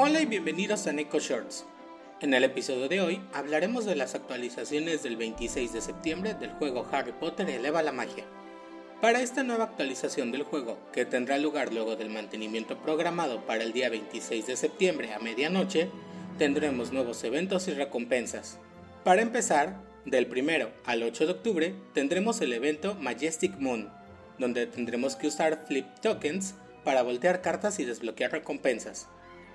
Hola y bienvenidos a Neko Shorts. En el episodio de hoy hablaremos de las actualizaciones del 26 de septiembre del juego Harry Potter Eleva la Magia. Para esta nueva actualización del juego, que tendrá lugar luego del mantenimiento programado para el día 26 de septiembre a medianoche, tendremos nuevos eventos y recompensas. Para empezar, del 1 al 8 de octubre tendremos el evento Majestic Moon, donde tendremos que usar Flip Tokens para voltear cartas y desbloquear recompensas.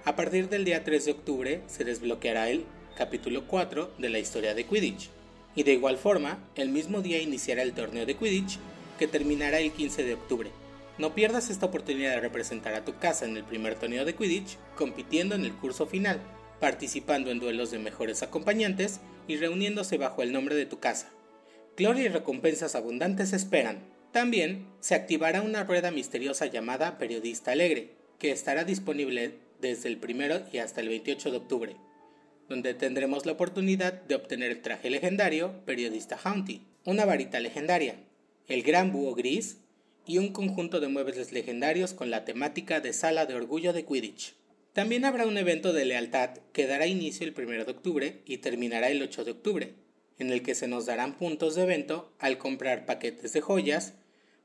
A partir del día 3 de octubre se desbloqueará el capítulo 4 de la historia de Quidditch. Y de igual forma, el mismo día iniciará el torneo de Quidditch que terminará el 15 de octubre. No pierdas esta oportunidad de representar a tu casa en el primer torneo de Quidditch compitiendo en el curso final, participando en duelos de mejores acompañantes y reuniéndose bajo el nombre de tu casa. Gloria y recompensas abundantes esperan. También se activará una rueda misteriosa llamada Periodista Alegre, que estará disponible desde el 1 y hasta el 28 de octubre, donde tendremos la oportunidad de obtener el traje legendario Periodista Haunty, una varita legendaria, el gran búho gris y un conjunto de muebles legendarios con la temática de Sala de Orgullo de Quidditch. También habrá un evento de lealtad que dará inicio el 1 de octubre y terminará el 8 de octubre, en el que se nos darán puntos de evento al comprar paquetes de joyas,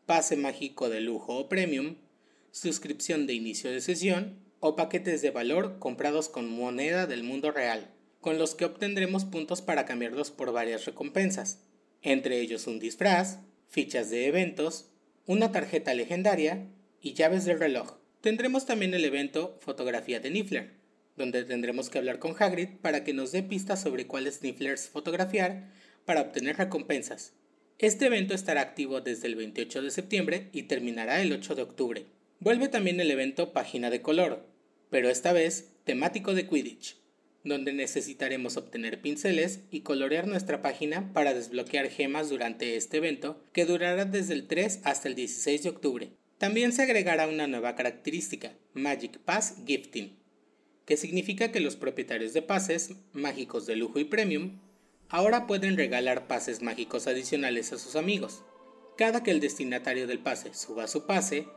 pase mágico de lujo o premium, suscripción de inicio de sesión o paquetes de valor comprados con moneda del mundo real, con los que obtendremos puntos para cambiarlos por varias recompensas, entre ellos un disfraz, fichas de eventos, una tarjeta legendaria y llaves del reloj. Tendremos también el evento Fotografía de Niffler, donde tendremos que hablar con Hagrid para que nos dé pistas sobre cuáles Nifflers fotografiar para obtener recompensas. Este evento estará activo desde el 28 de septiembre y terminará el 8 de octubre. Vuelve también el evento Página de Color, pero esta vez temático de Quidditch, donde necesitaremos obtener pinceles y colorear nuestra página para desbloquear gemas durante este evento que durará desde el 3 hasta el 16 de octubre. También se agregará una nueva característica, Magic Pass Gifting, que significa que los propietarios de pases mágicos de lujo y premium ahora pueden regalar pases mágicos adicionales a sus amigos. Cada que el destinatario del pase suba su pase,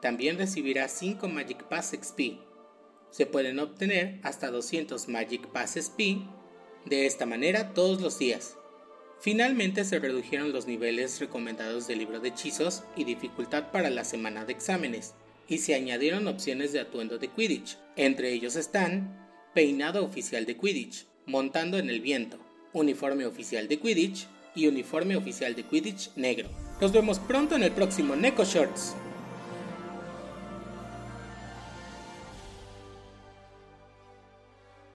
también recibirá 5 Magic Pass XP. Se pueden obtener hasta 200 Magic Pass XP de esta manera todos los días. Finalmente se redujeron los niveles recomendados del libro de hechizos y dificultad para la semana de exámenes, y se añadieron opciones de atuendo de Quidditch. Entre ellos están peinado oficial de Quidditch, montando en el viento, uniforme oficial de Quidditch y uniforme oficial de Quidditch negro. Nos vemos pronto en el próximo Neko Shorts.